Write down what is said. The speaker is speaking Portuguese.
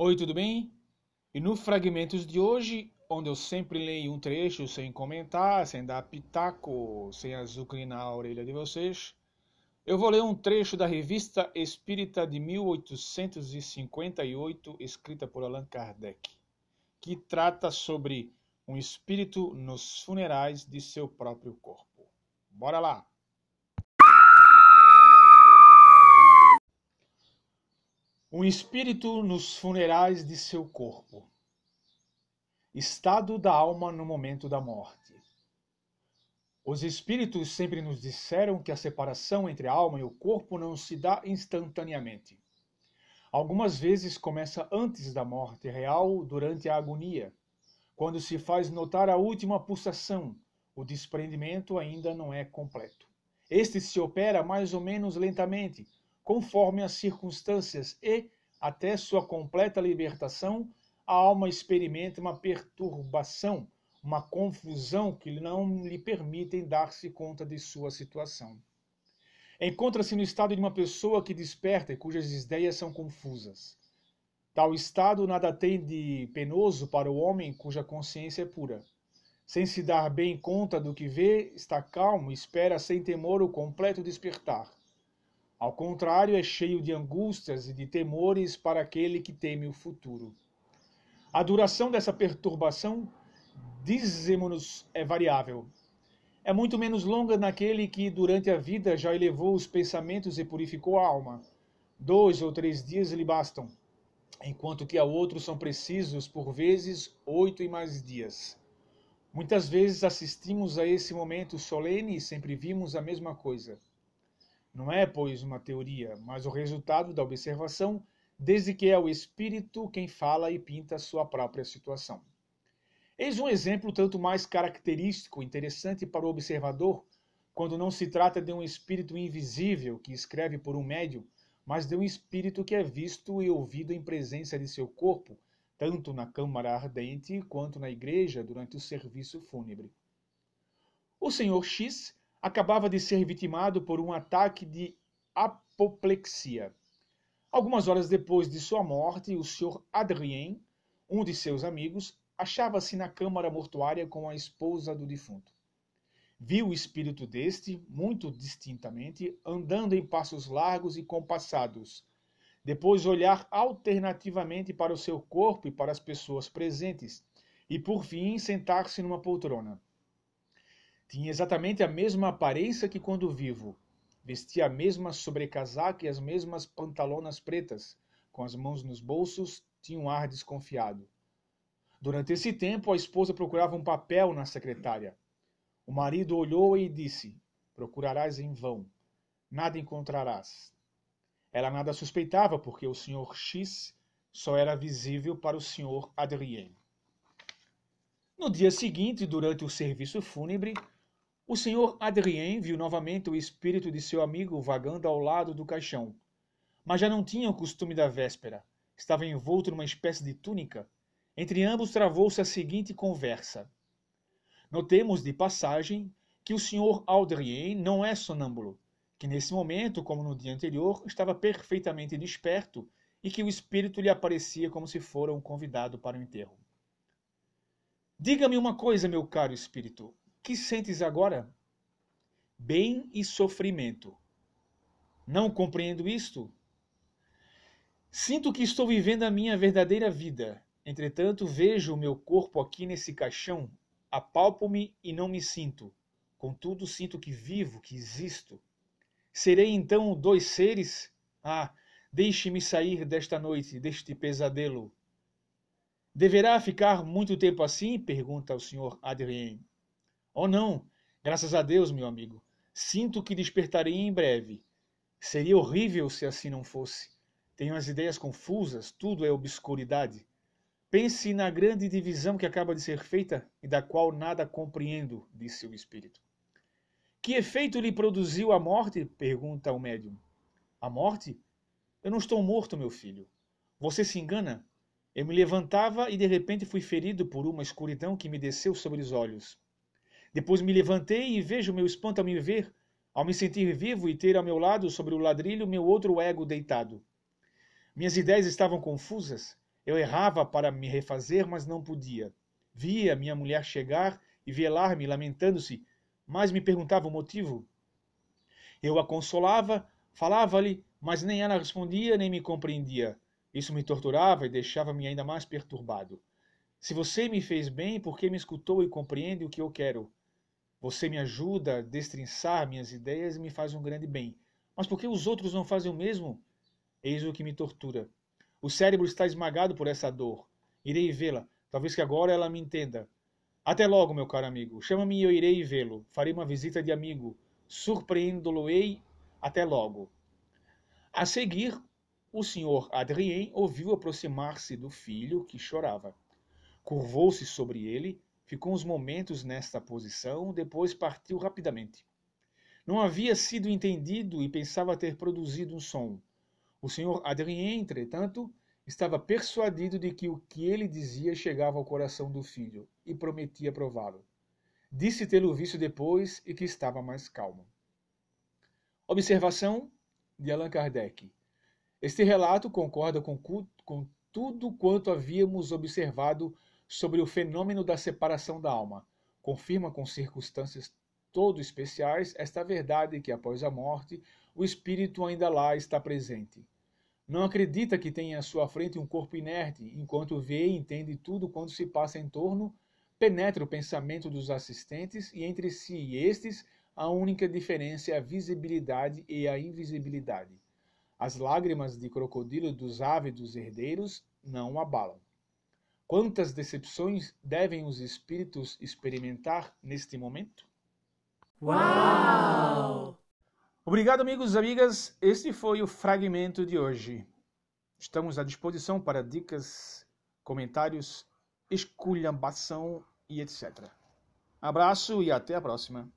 Oi, tudo bem? E no Fragmentos de hoje, onde eu sempre leio um trecho sem comentar, sem dar pitaco, sem azucrinar a orelha de vocês, eu vou ler um trecho da Revista Espírita de 1858, escrita por Allan Kardec, que trata sobre um espírito nos funerais de seu próprio corpo. Bora lá! Um espírito nos funerais de seu corpo. Estado da alma no momento da morte. Os espíritos sempre nos disseram que a separação entre a alma e o corpo não se dá instantaneamente. Algumas vezes começa antes da morte real, durante a agonia. Quando se faz notar a última pulsação, o desprendimento ainda não é completo. Este se opera mais ou menos lentamente, conforme as circunstâncias e, até sua completa libertação, a alma experimenta uma perturbação, uma confusão que não lhe permitem dar-se conta de sua situação. Encontra-se no estado de uma pessoa que desperta e cujas ideias são confusas. Tal estado nada tem de penoso para o homem cuja consciência é pura. Sem se dar bem conta do que vê, está calmo e espera sem temor o completo despertar. Ao contrário, é cheio de angústias e de temores para aquele que teme o futuro. A duração dessa perturbação, dizemos-nos, é variável. É muito menos longa naquele que durante a vida já elevou os pensamentos e purificou a alma. Dois ou três dias lhe bastam, enquanto que a outros são precisos, por vezes, oito e mais dias. Muitas vezes assistimos a esse momento solene e sempre vimos a mesma coisa. Não é, pois, uma teoria, mas o resultado da observação, desde que é o espírito quem fala e pinta sua própria situação. Eis um exemplo tanto mais característico interessante para o observador, quando não se trata de um espírito invisível que escreve por um médium, mas de um espírito que é visto e ouvido em presença de seu corpo, tanto na câmara ardente quanto na igreja durante o serviço fúnebre. O senhor X acabava de ser vitimado por um ataque de apoplexia. Algumas horas depois de sua morte, o Sr. Adrien, um de seus amigos, achava-se na câmara mortuária com a esposa do defunto. Viu o espírito deste, muito distintamente, andando em passos largos e compassados. Depois olhar alternativamente para o seu corpo e para as pessoas presentes, e por fim sentar-se numa poltrona. Tinha exatamente a mesma aparência que quando vivo. Vestia a mesma sobrecasaca e as mesmas pantalonas pretas. Com as mãos nos bolsos, tinha um ar desconfiado. Durante esse tempo, a esposa procurava um papel na secretária. O marido olhou e disse: Procurarás em vão. Nada encontrarás. Ela nada suspeitava, porque o Sr. X só era visível para o Sr. Adrien. No dia seguinte, durante o serviço fúnebre, o senhor Adrien viu novamente o espírito de seu amigo vagando ao lado do caixão. Mas já não tinha o costume da véspera. Estava envolto numa espécie de túnica. Entre ambos travou-se a seguinte conversa. Notemos de passagem que o senhor Adrien não é sonâmbulo, que nesse momento, como no dia anterior, estava perfeitamente desperto e que o espírito lhe aparecia como se fora um convidado para o enterro. Diga-me uma coisa, meu caro espírito, que sentes agora? Bem e sofrimento. Não compreendo isto? Sinto que estou vivendo a minha verdadeira vida. Entretanto, vejo o meu corpo aqui nesse caixão, apalpo-me e não me sinto. Contudo, sinto que vivo, que existo. Serei então dois seres? Ah, deixe-me sair desta noite, deste pesadelo. Deverá ficar muito tempo assim? pergunta o Sr. Adrien. Oh, não! Graças a Deus, meu amigo. Sinto que despertarei em breve. Seria horrível se assim não fosse. Tenho as ideias confusas, tudo é obscuridade. Pense na grande divisão que acaba de ser feita e da qual nada compreendo, disse o espírito. Que efeito lhe produziu a morte? pergunta o médium. A morte? Eu não estou morto, meu filho. Você se engana. Eu me levantava e de repente fui ferido por uma escuridão que me desceu sobre os olhos. Depois me levantei e vejo meu espanto ao me ver, ao me sentir vivo e ter ao meu lado, sobre o ladrilho, meu outro ego deitado. Minhas ideias estavam confusas. Eu errava para me refazer, mas não podia. Via minha mulher chegar e velar-me, lamentando-se, mas me perguntava o motivo. Eu a consolava, falava-lhe, mas nem ela respondia nem me compreendia. Isso me torturava e deixava-me ainda mais perturbado. Se você me fez bem, por que me escutou e compreende o que eu quero? Você me ajuda a destrinçar minhas ideias e me faz um grande bem. Mas por que os outros não fazem o mesmo? Eis o que me tortura. O cérebro está esmagado por essa dor. Irei vê-la. Talvez que agora ela me entenda. Até logo, meu caro amigo. Chama-me e eu irei vê-lo. Farei uma visita de amigo. Surpreendo-lo-ei. Até logo. A seguir, o senhor Adrien ouviu aproximar-se do filho que chorava. Curvou-se sobre ele, ficou uns momentos nesta posição, depois partiu rapidamente. Não havia sido entendido e pensava ter produzido um som. O senhor Adrien, entretanto, estava persuadido de que o que ele dizia chegava ao coração do filho e prometia prová-lo. Disse tê-lo visto depois e que estava mais calmo. Observação de Allan Kardec. Este relato concorda com, com tudo quanto havíamos observado sobre o fenômeno da separação da alma. Confirma com circunstâncias todo especiais esta verdade que após a morte o espírito ainda lá está presente. Não acredita que tenha à sua frente um corpo inerte, enquanto vê e entende tudo quanto se passa em torno, penetra o pensamento dos assistentes e entre si e estes a única diferença é a visibilidade e a invisibilidade. As lágrimas de crocodilo dos ávidos herdeiros não abalam. Quantas decepções devem os espíritos experimentar neste momento? Uau! Obrigado, amigos e amigas. Este foi o fragmento de hoje. Estamos à disposição para dicas, comentários, esculhambação e etc. Abraço e até a próxima.